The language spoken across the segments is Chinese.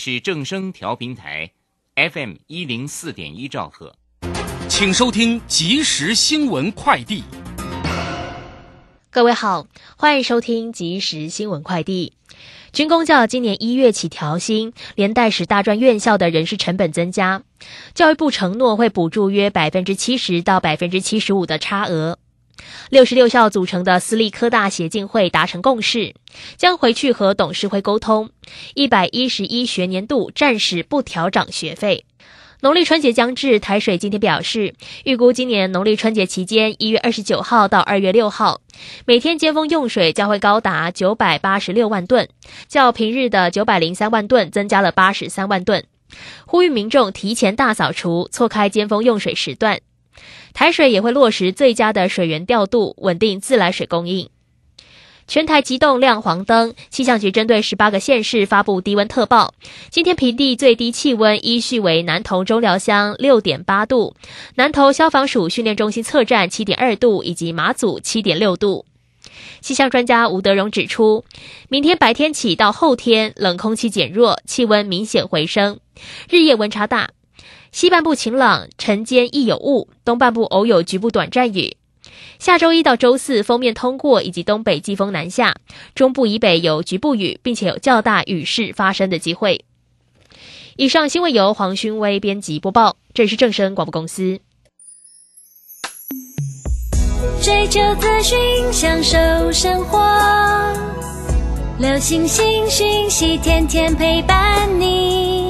是正声调频台，FM 一零四点一兆赫，请收听即时新闻快递。各位好，欢迎收听即时新闻快递。军工教今年一月起调薪，连带使大专院校的人事成本增加。教育部承诺会补助约百分之七十到百分之七十五的差额。六十六校组成的私立科大协进会达成共识，将回去和董事会沟通，一百一十一学年度暂时不调涨学费。农历春节将至，台水今天表示，预估今年农历春节期间，一月二十九号到二月六号，每天尖峰用水将会高达九百八十六万吨，较平日的九百零三万吨增加了八十三万吨，呼吁民众提前大扫除，错开尖峰用水时段。台水也会落实最佳的水源调度，稳定自来水供应。全台急动亮黄灯，气象局针对十八个县市发布低温特报。今天平地最低气温依序为南投中寮乡六点八度，南投消防署训练中心测站七点二度，以及马祖七点六度。气象专家吴德荣指出，明天白天起到后天冷空气减弱，气温明显回升，日夜温差大。西半部晴朗，晨间亦有雾；东半部偶有局部短暂雨。下周一到周四，锋面通过以及东北季风南下，中部以北有局部雨，并且有较大雨势发生的机会。以上新闻由黄勋威编辑播报，这里是正声广播公司。追求资讯，享受生活，流星星讯息，天天陪伴你。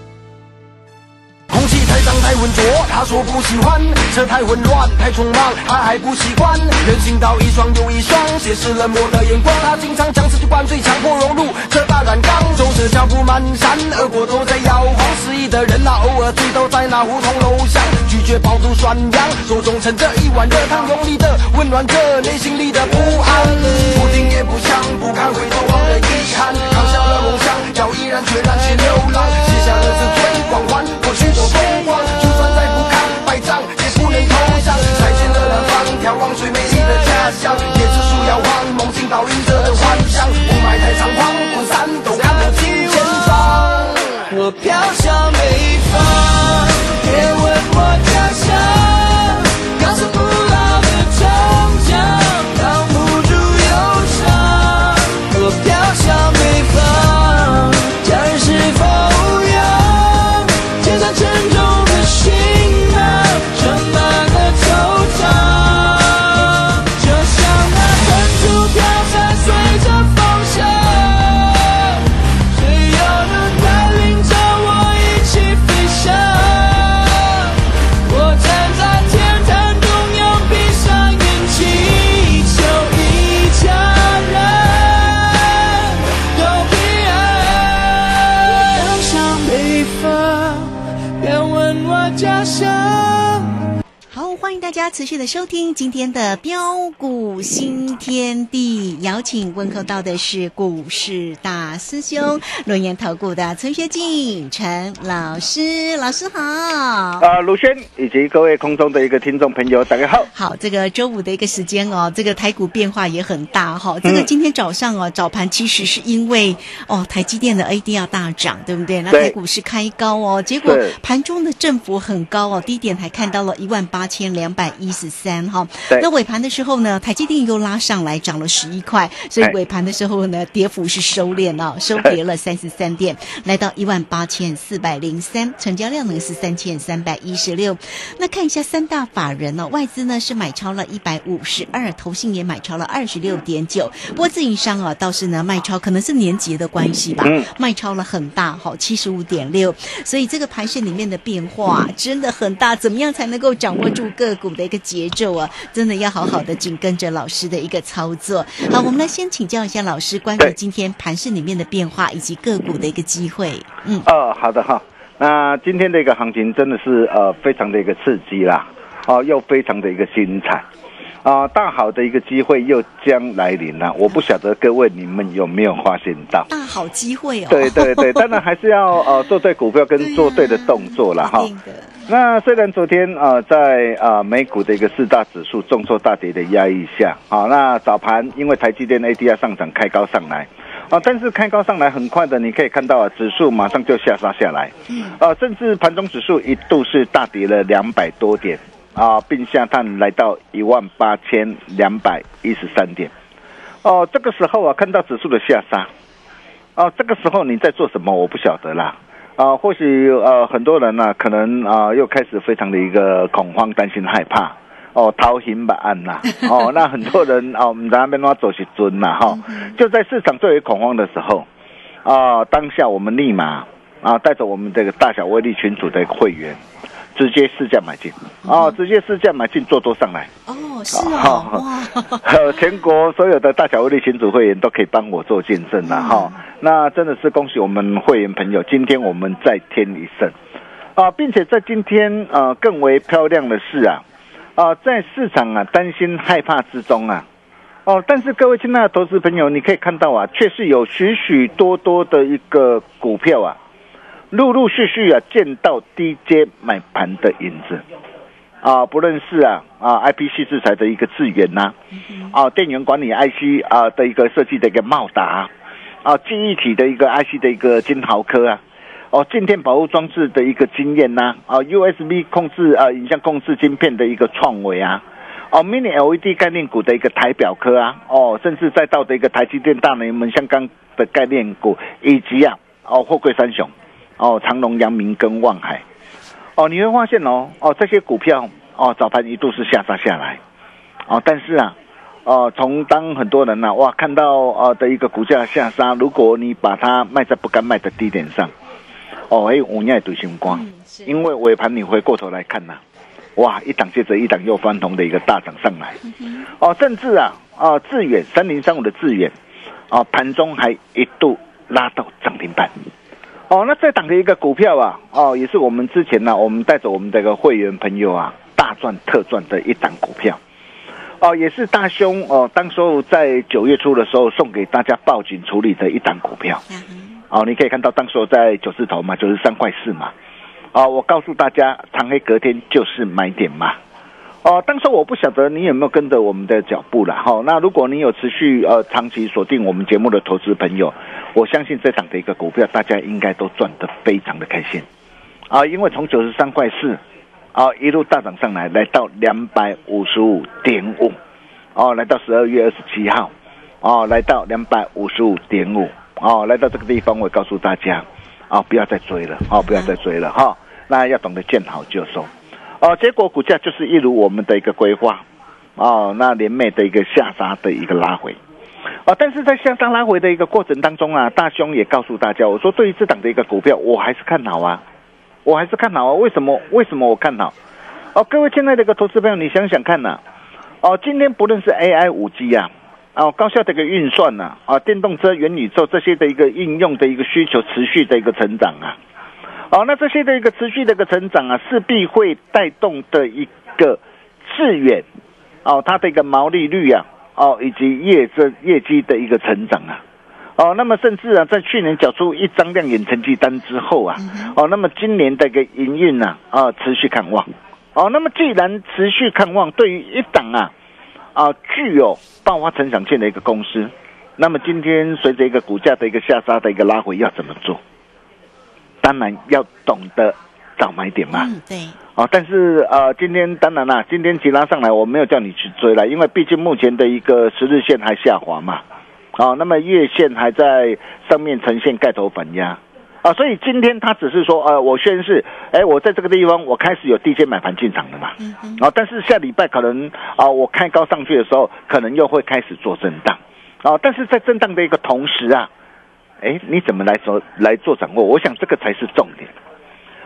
太浑浊，他说不喜欢；车太混乱太匆忙，他还不习惯。人行道一双又一双，斜视冷漠的眼光。他经常将自己灌醉，强迫融入这大染缸。走着脚步蹒跚，耳朵都在摇晃。失意的人啊，偶尔醉倒在那胡同楼下，拒绝饱读涮羊，手中盛着一碗热汤，用力的温暖着内心里的不安。不听也不想，不堪回头望的遗憾，扛下了梦想，要毅然决然去流浪，写下了自最光环，去都风光，就算再不堪败仗，也不能投降。再见了南方，眺望最美丽的家乡，椰子树摇晃，梦境倒映着的幻想。续的收听今天的标股新天地，邀请问候到的是股市大师兄轮研投顾的陈学进陈老师，老师好。啊，卢轩以及各位空中的一个听众朋友，大家好。好，这个周五的一个时间哦，这个台股变化也很大哈、这个今天早上哦，早盘其实是因为哦台积电的 A D 要大涨，对不对？那台股是开高哦，结果是盘中的振幅很高哦，低点还看到了一万八千两百一十三哈。那尾盘的时候呢，台积电又拉上来，涨了十一块，所以哎。尾盘的时候呢，跌幅是收敛了、收跌了三十三点，来到一万八千四百零三，成交量呢是三千三百一十六。那看一下三大法人呢、外资呢是买超了一百五十二，投信也买超了二十六点九，不过自营商啊倒是呢卖超，可能是年节的关系吧，嗯。卖超了很大，好七十五点六，所以这个盘势里面的变化真的很大，怎么样才能够掌握住个股的一个节奏啊？真的要好好的紧跟着老师的一个操作。好，我们来先请教一下老师关于今天盘市里面的变化以及个股的一个机会。嗯，哦，好的哈。那今天的一个行情真的是呃非常的一个刺激啦，哦，又非常的一个精彩，啊、大好的一个机会又将来临了。我不晓得各位你们有没有发现到？大好机会哦。对对对，当然还是要呃做对股票跟 做对的动作了哈。那虽然昨天啊、呃在啊、呃美股的一个四大指数重挫大跌的压抑下，好、那早盘因为台积电 ADR 上涨开高上来，啊、但是开高上来很快的，你可以看到啊，指数马上就下杀下来，嗯啊，甚至盘中指数一度是大跌了两百多点啊，并下探来到一万八千两百一十三点。哦，这个时候啊，看到指数的下杀，哦，这个时候你在做什么？我不晓得啦。啊，或许呃很多人呢、可能啊、又开始非常的一个恐慌、担心、害怕。哦，逃刑吧案呐，哦，那很多人哦，我们在那边走是尊呐，哈、就在市场最为恐慌的时候，啊、当下我们立马啊，带着我们这个大小威力群组的会员，直接市价买进，哦，直接市价买进做多上来，哦，是哦，哇，呃，全国所有的大小威力群组会员都可以帮我做见证了哈、那真的是恭喜我们会员朋友，今天我们再添一胜。啊，并且在今天呃更为漂亮的是啊啊，在市场啊担心害怕之中啊。哦，但是各位亲爱的投资朋友，你可以看到啊，确实有许许多多的一个股票啊，陆陆续续啊见到低阶买盘的影子。啊，不论是啊啊 IPC 制裁的一个智源呐、啊电源管理 IC 啊的一个设计的一个茂达，啊记忆体的一个 IC 的一个金豪科啊，哦静电保护装置的一个经验呐、啊 USB 控制啊影像控制晶片的一个创维啊。哦，Mini LED 概念股的一个台表科啊，哦，甚至再到的一个台积电大联盟相关的概念股，以及啊，哦，货柜三雄，哦，长隆、阳明跟望海，哦，你会发现哦，哦，这些股票哦，早盘一度是下杀下来，哦，但是啊，哦，从当很多人呐、哇，看到呃的一个股价下杀，如果你把它卖在不该卖的低点上，哦，哎，五年对星光，因为尾盘你回过头来看呐、哇，一档接着一档又翻红的一个大涨上来，哦，甚至啊，啊，致远三零三五的致远，啊，盘中还一度拉到涨停板。哦，那这档的一个股票啊，哦，也是我们之前呢、我们带着我们这个会员朋友啊，大赚特赚的一档股票。哦，也是大兄哦，当时候在九月初的时候送给大家报警处理的一档股票。哦，你可以看到当时候在九字头嘛，九十三块四嘛。哦，我告诉大家，长黑隔天就是买点嘛。哦，当时我不晓得你有没有跟着我们的脚步了哈、那如果你有持续呃长期锁定我们节目的投资朋友，我相信这档的一个股票，大家应该都赚得非常的开心啊，因为从九十三块四啊一路大涨上来，来到两百五十五点五，哦，来到十二月二十七号，哦，来到两百五十五点五，哦，来到这个地方，我告诉大家，啊，不要再追了，哦，不要再追了哈、那要懂得见好就收。哦，结果股价就是一如我们的一个规划，哦，那连袂的一个下杀的一个拉回，哦，但是在向上拉回的一个过程当中啊，大兄也告诉大家，我说对于这档的一个股票，我还是看好啊，我还是看好啊，为什么？为什么我看好？哦，各位亲爱的一个投资朋友，你想想看呐、哦，今天不论是 AI 五 G 啊，哦，高效的一个运算呐、啊，电动车、元宇宙这些的一个应用的一个需求持续的一个成长啊，哦，那这些的一个持续的一个成长啊，势必会带动的一个致远哦，它的一个毛利率啊，哦，以及业这业绩的一个成长啊。哦，那么甚至啊，在去年缴出一张亮眼成绩单之后啊，哦，那么今年的一个营运呢，啊，持续看望。哦，那么既然持续看望，对于一档啊，啊，具有爆发成长性的一个公司，那么今天随着一个股价的一个下杀的一个拉回，要怎么做？当然要懂得找买点嘛。嗯，对，哦，但是呃，今天当然啦，今天急拉上来，我没有叫你去追了，因为毕竟目前的一个十日线还下滑嘛。哦，那么月线还在上面呈现盖头反压。啊，所以今天他只是说，呃，我宣誓，哎，我在这个地方我开始有低阶买盘进场了嘛，啊，但是下礼拜可能啊，我开高上去的时候，可能又会开始做震荡，啊，但是在震荡的一个同时啊，哎，你怎么来做来做掌握？我想这个才是重点。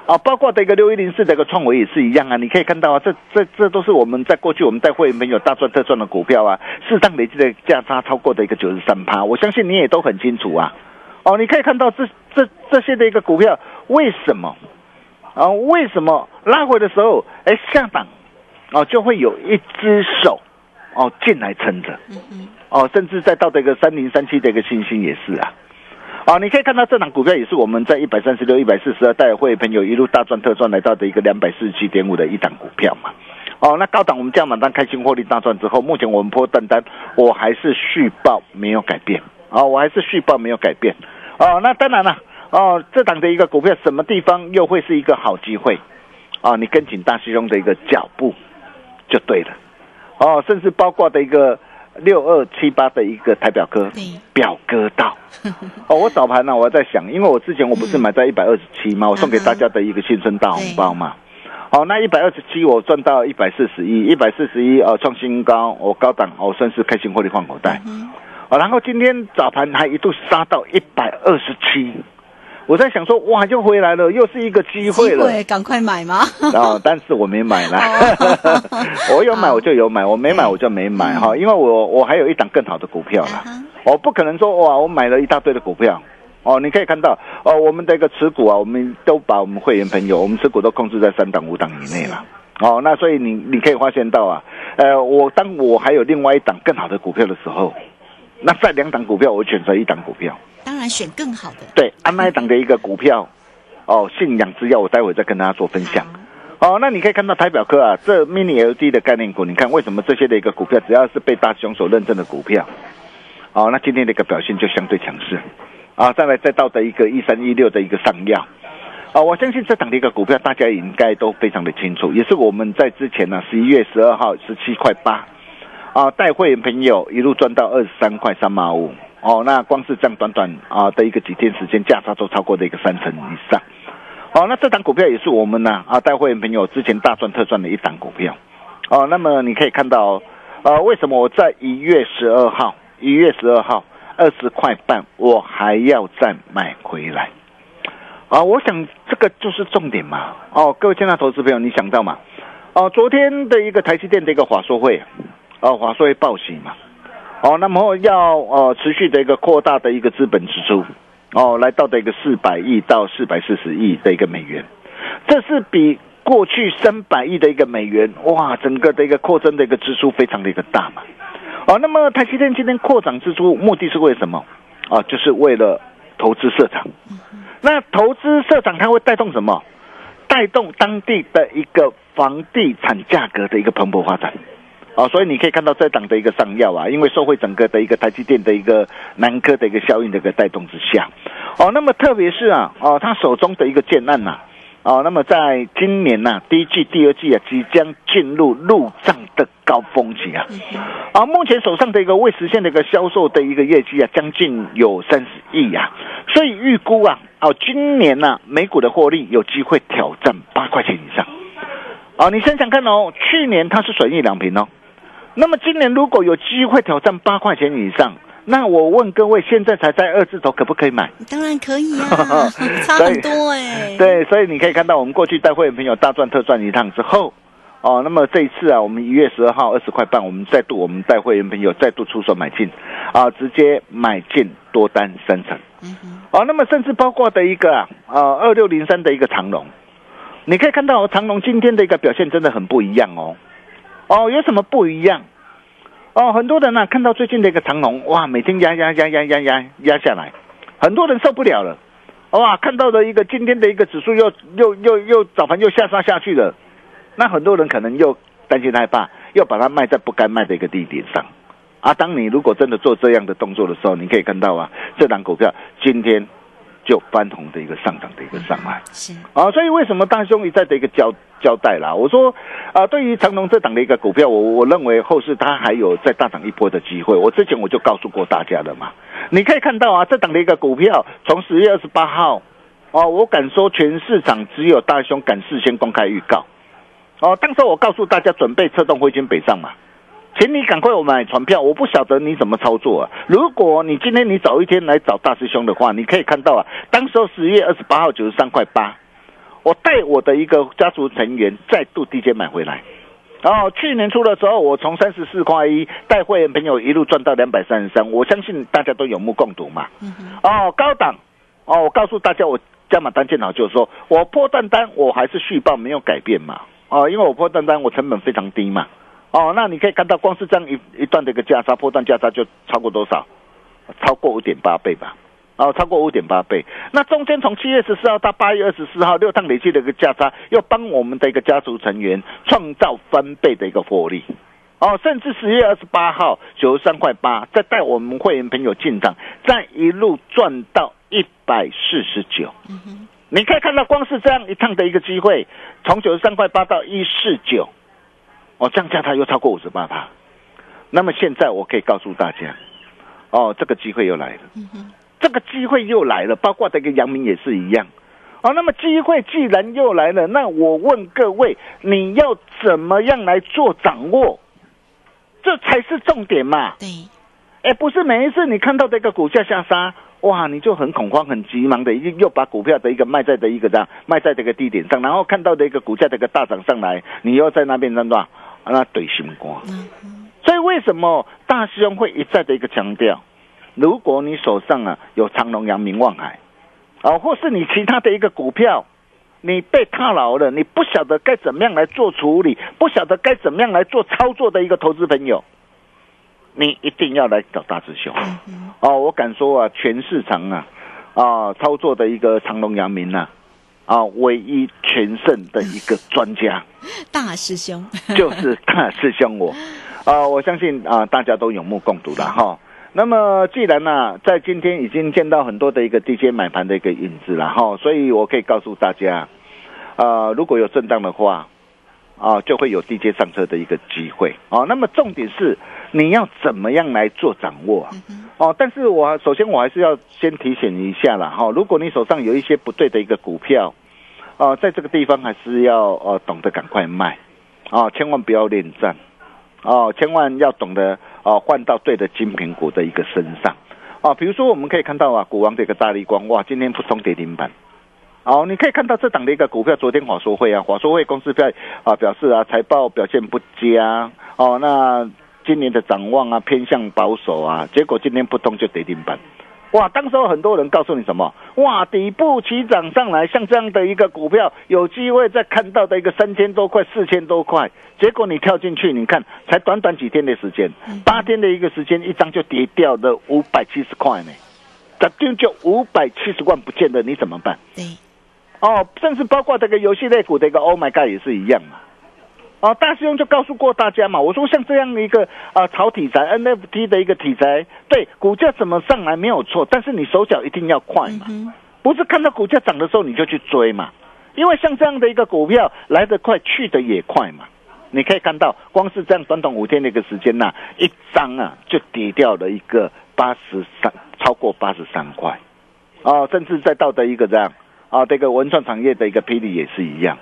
啊，包括的一个六一零四的一个创维也是一样啊，你可以看到啊，这这这都是我们在过去我们带会员朋友大赚特赚的股票啊，适当累积的价差超过的一个九十三趴，我相信你也都很清楚啊。哦，你可以看到这这这些的一个股票为什么啊？为什么拉回的时候，哎下档哦就会有一只手哦进来撑着，哦，甚至再到的一个三零三七的一个星星也是啊。哦，你可以看到这档股票也是我们在一百三十六、一百四十二带会朋友一路大赚特赚来到的一个两百四十七点五的一档股票嘛。哦，那高档我们加满单开心获利大赚之后，目前我们破单单我还是续报没有改变。哦，我还是续报没有改变。哦，那当然了。哦，这档的一个股票什么地方又会是一个好机会？哦，你跟紧大师兄的一个脚步就对了。哦，甚至包括的一个六二七八的一个台表哥，表哥到。哦，我早盘呢，我在想，因为我之前我不是买在一百二十七吗？我送给大家的一个新春大红包嘛。哦、那一百二十七我赚到一百四十一，一百四十一呃创新高，我高档我算是开心获利换口袋。哦，然后今天早盘还一度杀到一百二十七，我在想说哇又回来了，又是一个机会了。赶快买吗？哦，但是我没买啦，我有买我就有买，我没买我就没买哈，因为我我还有一档更好的股票啦，我不可能说哇我买了一大堆的股票。哦，你可以看到，哦，我们的一个持股啊，我们都把我们会员朋友，我们持股都控制在三档、五档以内了。哦，那所以你你可以发现到啊，呃，我当我还有另外一档更好的股票的时候，那在两档股票，我选择一档股票。当然选更好的。对，安那一档的一个股票，哦，信仰之药，我待会再跟大家做分享。哦，那你可以看到台表科啊，这 mini LED 的概念股，你看为什么这些的一个股票，只要是被大熊所认证的股票，哦，那今天的一个表现就相对强势。啊，再来再到的一个一三一六的一个上药，啊，我相信这档的一个股票大家应该都非常的清楚，也是我们在之前呢十一月十二号十七块八，啊，带会员朋友一路赚到二十三块三毛五，哦，那光是这样短短啊的一个几天时间，价差都超过的一个三成以上，哦，那这档股票也是我们呢啊带会员朋友之前大赚特赚的一档股票，哦，那么你可以看到，呃，为什么我在一月十二号一月十二号。二十块半，我还要再买回来啊！我想这个就是重点嘛。哦，各位亲爱的投资朋友，你想到吗？哦，昨天的一个台积电的一个华硕会，哦，华硕会报喜嘛。哦，那么要呃持续的一个扩大的一个资本支出，哦，来到的一个四百亿到四百四十亿的一个美元，这是比过去三百亿的一个美元，哇，整个的一个扩增的一个支出非常的一个大嘛。哦，那么台积电今天扩展支出目的是为什么？啊，就是为了投资设厂。那投资设厂它会带动什么？带动当地的一个房地产价格的一个蓬勃发展。哦，所以你可以看到这档的一个上药啊，因为受惠整个的一个台积电的一个南科的一个效应的一个带动之下，哦，那么特别是啊，哦，他手中的一个建案呐、哦，那么在今年呐、第一季、第二季啊，即将进入入账的高峰期啊。啊，目前手上的一个未实现的一个销售的一个业绩啊，将近有三十亿呀，所以预估啊，哦，今年呐、美股的获利有机会挑战八块钱以上。哦，你想想看哦，去年它是损益两平哦，那么今年如果有机会挑战八块钱以上，那我问各位，现在才在二字头，可不可以买？当然可以啊，差很多哎。对，所以你可以看到，我们过去带会员朋友大赚特赚一趟之后，哦，那么这一次啊，我们一月十二号二十块半，我们再度我们带会员朋友再度出手买进，啊，直接买进多单三成。哦，那么甚至包括的一个啊，呃，二六零三的一个长龙，你可以看到长龙今天的一个表现真的很不一样哦。哦，有什么不一样？哦，很多人呢、看到最近的一个长龙，哇，每天压压压压压压压下来，很多人受不了了。哇，看到的一个今天的一个指数又又又又早盘又下杀下去了，那很多人可能又担心害怕，又把它卖在不该卖的一个地点上。啊，当你如果真的做这样的动作的时候，你可以看到啊，这档股票今天就翻红的一个上涨的一个上来。是啊，所以为什么大兄一再的一个交交代啦？我说啊，对于长隆这档的一个股票，我我认为后市它还有再大涨一波的机会。我之前我就告诉过大家了嘛，你可以看到啊，这档的一个股票从十月二十八号，哦，我敢说全市场只有大兄敢事先公开预告。哦，当时我告诉大家准备策动汇金北上嘛。请你赶快我买船票，我不晓得你怎么操作啊。如果你今天你早一天来找大师兄的话，你可以看到啊，当时候十月二十八号九十三块八，我带我的一个家族成员再度低阶买回来。哦，去年初的时候，我从三十四块一带会员朋友一路赚到两百三十三，我相信大家都有目共睹嘛。哦，高档哦，我告诉大家，我加码单见好就是说我破单单我还是续报没有改变嘛。哦，因为我破单单我成本非常低嘛。哦，那你可以看到，光是这样一一段的一个价差，波段价差就超过多少？超过五点八倍吧。哦，超过五点八倍。那中间从七月十四号到八月二十四号，六趟累计的一个价差，又帮我们的一个家族成员创造翻倍的一个获利。哦，甚至十月二十八号九十三块八，再带我们会员朋友进场，再一路赚到一百四十九。你可以看到，光是这样一趟的一个机会，从九十三块八到一四九。哦，降价它又超过五十八趴，那么现在我可以告诉大家，哦，这个机会又来了，这个机会又来了，包括这个阳明也是一样。哦，那么机会既然又来了，那我问各位，你要怎么样来做掌握？这才是重点嘛。对，哎，不是每一次你看到这个股价下杀，哇，你就很恐慌、很急忙的，又又把股票的一个卖在的一个这样卖在这个地点上，然后看到的一个股价的一个大涨上来，你又在那边那段那怼心瓜。所以为什么大师兄会一再的一个强调，如果你手上啊有长隆、阳明、望海，啊，或是你其他的一个股票，你被套牢了，你不晓得该怎么样来做处理，不晓得该怎么样来做操作的一个投资朋友，你一定要来找大师兄。哦，我敢说啊，全市场啊，啊，操作的一个长隆、阳明啊，啊，唯一全胜的一个专家。大师兄 就是大师兄我，啊、我相信啊、大家都有目共睹了哈。那么既然呢、在今天已经见到很多的一个低阶买盘的一个影子了哈，所以我可以告诉大家，啊，如果有震荡的话，啊，就会有低阶上车的一个机会啊。那么重点是你要怎么样来做掌握啊？哦，但是我首先我还是要先提醒一下啦哈，如果你手上有一些不对的一个股票，哦，在这个地方还是要呃懂得赶快卖，哦，千万不要恋战，哦，千万要懂得哦换到对的精品股的一个身上，哦，比如说我们可以看到啊，股王这个大力光，哇，今天不冲跌停板。哦，你可以看到这档的一个股票，昨天华硕会啊，华硕会公司表啊表示啊财报表现不佳，哦，那今年的展望啊偏向保守啊，结果今天扑通就跌停板。哇，当时候很多人告诉你什么？哇，底部起涨上来，像这样的一个股票，有机会再看到的一个三千多块、四千多块，结果你跳进去，你看才短短几天的时间，八天的一个时间，一张就跌掉了五百七十块呢，咋就就五百七十万不见了，你怎么办？对，哦，甚至包括这个游戏类股的一个 Oh my God 也是一样嘛。哦，大师兄就告诉过大家嘛，我说像这样的一个啊炒题材 NFT 的一个题材，对股价怎么上来没有错，但是你手脚一定要快嘛，不是看到股价涨的时候你就去追嘛，因为像这样的一个股票来得快去得也快嘛。你可以看到，光是这样短短五天的一个时间呐、一张啊就跌掉了一个八十三，超过八十三块，哦，甚至再到的一个这样啊，这个文创产业的一个霹雳也是一样，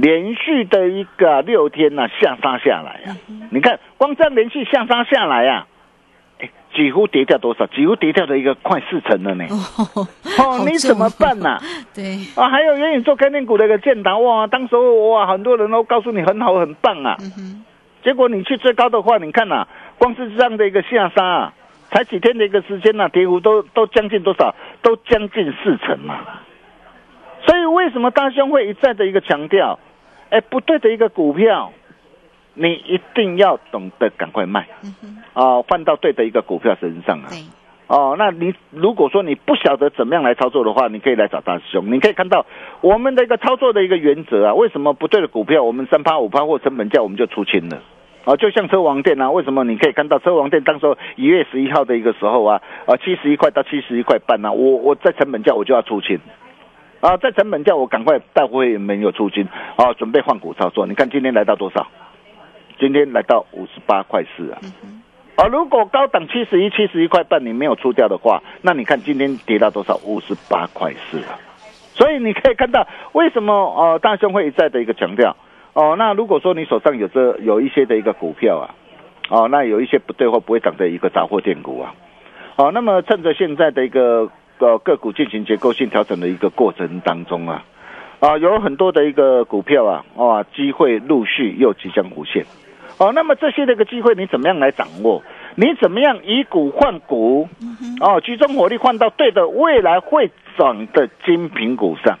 连续的一个六天呐、下杀下来啊，你看光这样连续下杀下来啊，哎，几乎跌掉多少？几乎跌掉的一个快四成了呢。哦，哦，你怎么办呐、对，啊，还有元宇宙概念股的一个建达，哇，当时候哇，很多人都告诉你很好很棒啊，结果你去最高的话，你看呐、光是这样的一个下杀、啊，才几天的一个时间呐、跌幅都都将近多少？都将近四成嘛。所以为什么大兄会一再的一个强调，哎，不对的一个股票，你一定要懂得赶快卖啊，换到对的一个股票身上啊。哦，那你如果说你不晓得怎么样来操作的话，你可以来找大师兄。你可以看到我们的一个操作的一个原则啊，为什么不对的股票，我们三趴五趴或成本价我们就出清了。哦，就像车王店啊，为什么你可以看到车王店当时候一月十一号的一个时候啊，啊，七十一块到七十一块半啊，我我在成本价我就要出清，啊，在成本价我赶快带会员们有出金，啊，准备换股操作。你看今天来到多少？今天来到五十八块四啊。啊，如果高档七十一、七十一块半你没有出掉的话，那你看今天跌到多少？五十八块四啊。所以你可以看到为什么呃大兄会一再的一个强调哦。那如果说你手上有这有一些的一个股票啊，哦，那有一些不对或不会涨的一个杂货店股啊，哦，那么趁着现在的一个呃个股进行结构性调整的一个过程当中啊，啊，有很多的一个股票啊，啊，机会陆续又即将浮现。哦，那么这些的一个机会你怎么样来掌握？你怎么样以股换股？哦，集中火力换到对的未来会涨的精品股上。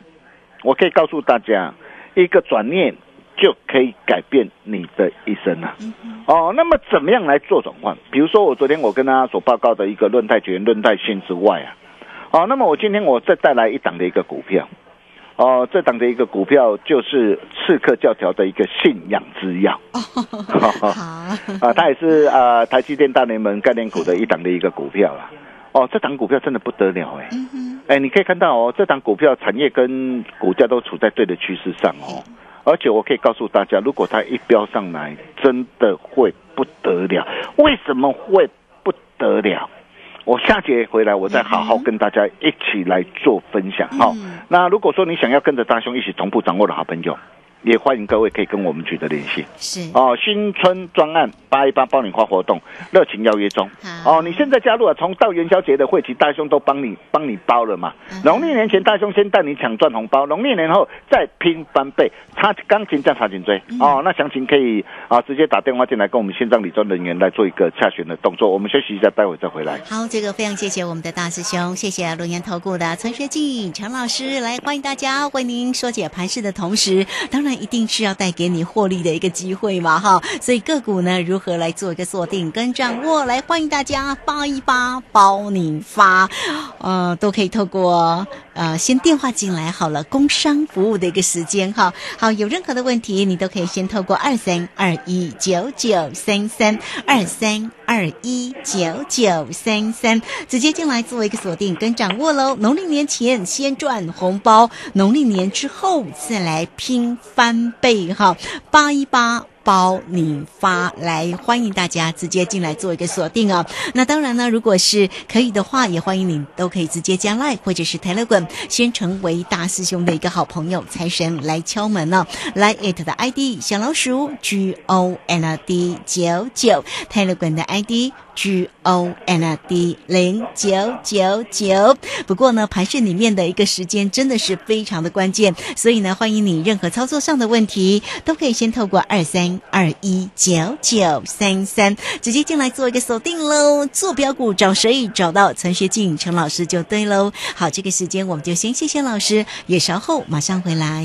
我可以告诉大家，一个转念就可以改变你的一生啊！哦，那么怎么样来做转换？比如说，我昨天我跟大家所报告的一个论泰源、论泰新之外啊，哦，那么我今天我再带来一档的一个股票。哦，这档的一个股票就是刺客教条的一个信仰之药，好，啊，它也是啊台积电大联盟概念股的一档的一个股票啦。哦，这档股票真的不得了哎，哎，你可以看到哦，这档股票产业跟股价都处在对的趋势上哦，而且我可以告诉大家，如果它一飙上来，真的会不得了。为什么会不得了？我下节回来，我再好好跟大家一起来做分享哈、那如果说你想要跟着大兄一起同步掌握的好朋友，也欢迎各位可以跟我们取得联系。是哦，新春专案八一八爆米花活动热情邀约中。哦，你现在加入啊，从到元宵节的会期，大兄都帮你帮你包了嘛。嗯农历年前，大兄先带你抢赚红包，农历年后再拼翻倍。插钢琴加插颈椎嗯哦，那详情可以啊直接打电话进来跟我们线上理专人员来做一个洽询的动作。我们休息一下，待会再回来。好，这个非常谢谢我们的大师兄，谢谢龙岩投顾的陈学进陈老师来欢迎大家，为您说解盘势的同时，当然一定是要带给你获利的一个机会嘛，哈。所以个股呢，如何来做一个锁定跟掌握？来欢迎大家发一发包你发，呃，都可以透过呃先电话进来好了，工商服务的一个时间哈。好，有任何的问题，你都可以先透过二三二一九九三三二三二一九九三三直接进来做一个锁定跟掌握喽。农历年前先赚红包，农历年之后再来拼翻倍哈，八一八。包你发来，欢迎大家直接进来做一个锁定啊！那当然呢，如果是可以的话，也欢迎你都可以直接加 Line 或者是 Telegram，先成为大师兄的一个好朋友，财神来敲门了、来 it 的 ID 小老鼠 G O N D 九九，Telegram 的 ID。G O N D 零九九九。不过呢，盘市里面的一个时间真的是非常的关键，所以呢，欢迎你任何操作上的问题都可以先透过二三二一九九三三直接进来做一个锁定喽。坐标股找谁？找到陈学进陈老师就对喽。好，这个时间我们就先谢谢老师，也稍后马上回来。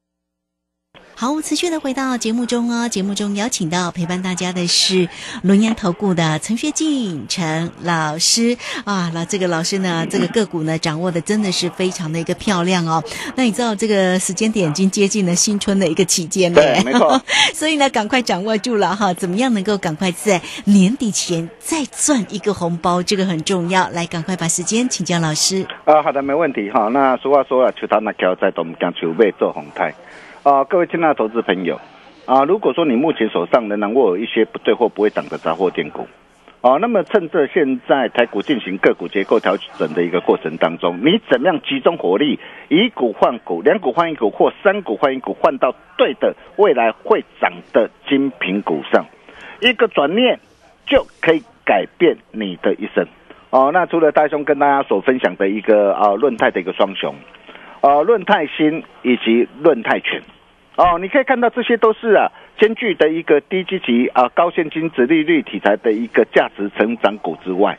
好，持续的回到节目中哦。节目中邀请到陪伴大家的是轮研投顾的陈学进陈老师啊。那这个老师呢，这个个股呢掌握的真的是非常的一个漂亮哦。那你知道这个时间点已经接近了新春的一个期间了，对没错。所以呢，赶快掌握住了哈，怎么样能够赶快在年底前再赚一个红包，这个很重要。来，赶快把时间请教老师。啊，好的，没问题哈。那俗话说啊，求他那条在东江求背做红台。啊，各位亲爱的投资朋友，啊，如果说你目前手上仍然握有一些不对或不会涨的杂货店股，哦、那么趁着现在台股进行个股结构调整的一个过程当中，你怎么样集中火力，以股换股，两股换一股或三股换一股，换到对的未来会涨的精品股上，一个转念就可以改变你的一生。哦，那除了大兄跟大家所分享的一个啊论泰的一个双雄，呃，论泰新以及论泰全，哦，你可以看到这些都是啊兼具的一个低基期啊高现金值利率题材的一个价值成长股之外，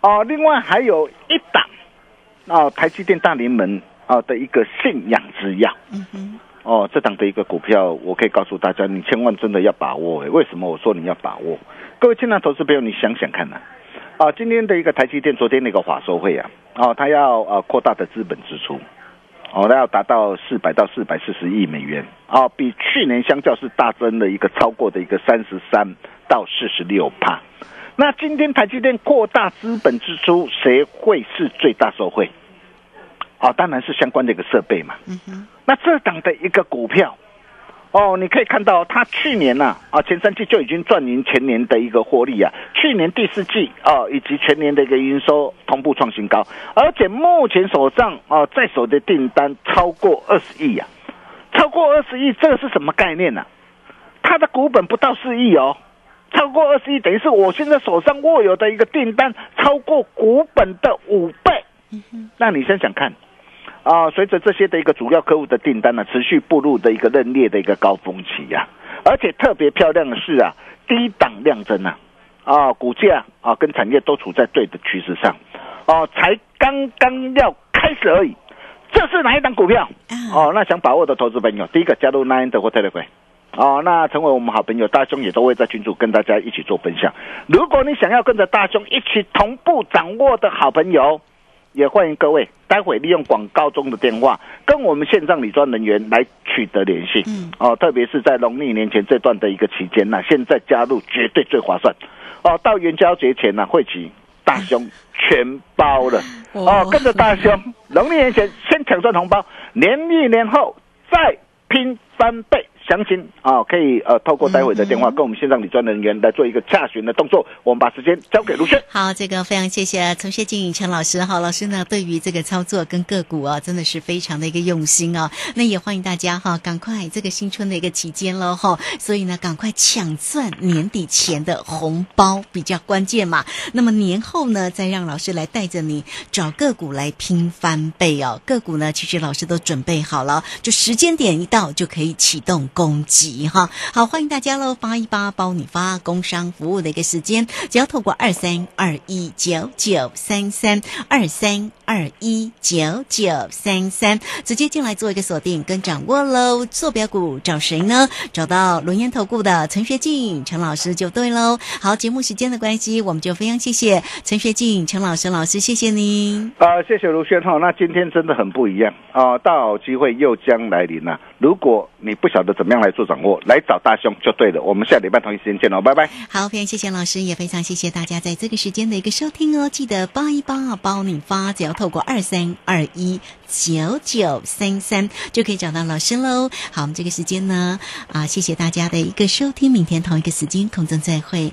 哦，另外还有一档哦台积电大联盟啊的一个信仰之药，嗯哼，哦，这档的一个股票，我可以告诉大家，你千万真的要把握。诶，为什么我说你要把握？各位亲爱的投资朋友，你想想看呐、啊，今天的一个台积电，昨天那个法收会啊，哦，它要呃扩大的资本支出，哦，那要达到四百到四百四十亿美元，哦，比去年相较是大增了一个超过的一个三十三到四十六帕。那今天台积电扩大资本支出，谁会是最大受惠？哦，当然是相关的一个设备嘛。嗯哼，那这档的一个股票，哦，你可以看到它去年呐啊前三季就已经赚赢前年的一个获利啊，去年第四季啊以及全年的一个营收同步创新高，而且目前手上啊在手的订单超过二十亿呀，超过二十亿，这个是什么概念呢、它的股本不到四亿哦。超过二十亿，等于是我现在手上握有的一个订单超过股本的五倍。那你想想看，啊，随着这些的一个主要客户的订单呢，持续步入的一个认列的一个高峰期呀、而且特别漂亮的是啊，低档量增啊，啊，股价啊跟产业都处在对的趋势上，哦、才刚刚要开始而已。这是哪一档股票？哦，那想把握的投资朋友，第一个加入 Nine 的或 Telegram。哦，那成为我们好朋友，大兄也都会在群组跟大家一起做分享。如果你想要跟着大兄一起同步掌握的好朋友，也欢迎各位待会利用广告中的电话跟我们线上理专人员来取得联系。嗯，哦，特别是在农历年前这段的一个期间呢、现在加入绝对最划算。哦，到元宵节前呢、会期大兄全包了。哦，跟着大兄，农历年前先抢赚红包，年历年后再拼翻倍。详情啊，可以呃透过待会的电话跟我们线上理专人员来做一个洽询的动作。我们把时间交给卢轩。好，这个非常谢谢陈学静陈老师。好，老师呢对于这个操作跟个股啊，真的是非常的一个用心啊。那也欢迎大家哈，赶快这个新春的一个期间喽哈，所以呢赶快抢赚年底前的红包比较关键嘛。那么年后呢，再让老师来带着你找个股来拼翻倍哦。个股呢，其实老师都准备好了，就时间点一到就可以启动攻击哈。好，欢迎大家喽，八一八包你发工商服务的一个时间，只要透过二三二一九九三三二三二一九九三三直接进来做一个锁定跟掌握喽。坐标股找谁呢？找到轮研投顾的陈学静陈老师就对喽。好，节目时间的关系，我们就非常谢谢陈学静陈老师老师，谢谢您。呃，谢谢卢轩哈。那今天真的很不一样啊、大好机会又将来临了。如果你不晓得怎么样来做掌握，来找大兄就对了。我们下礼拜同一时间见喽，拜拜。好，非常谢谢老师，也非常谢谢大家在这个时间的一个收听哦。记得八一八包你发，只要透过二三二一九九三三就可以找到老师喽。好，我们这个时间呢，啊，谢谢大家的一个收听，明天同一个时间空中再会。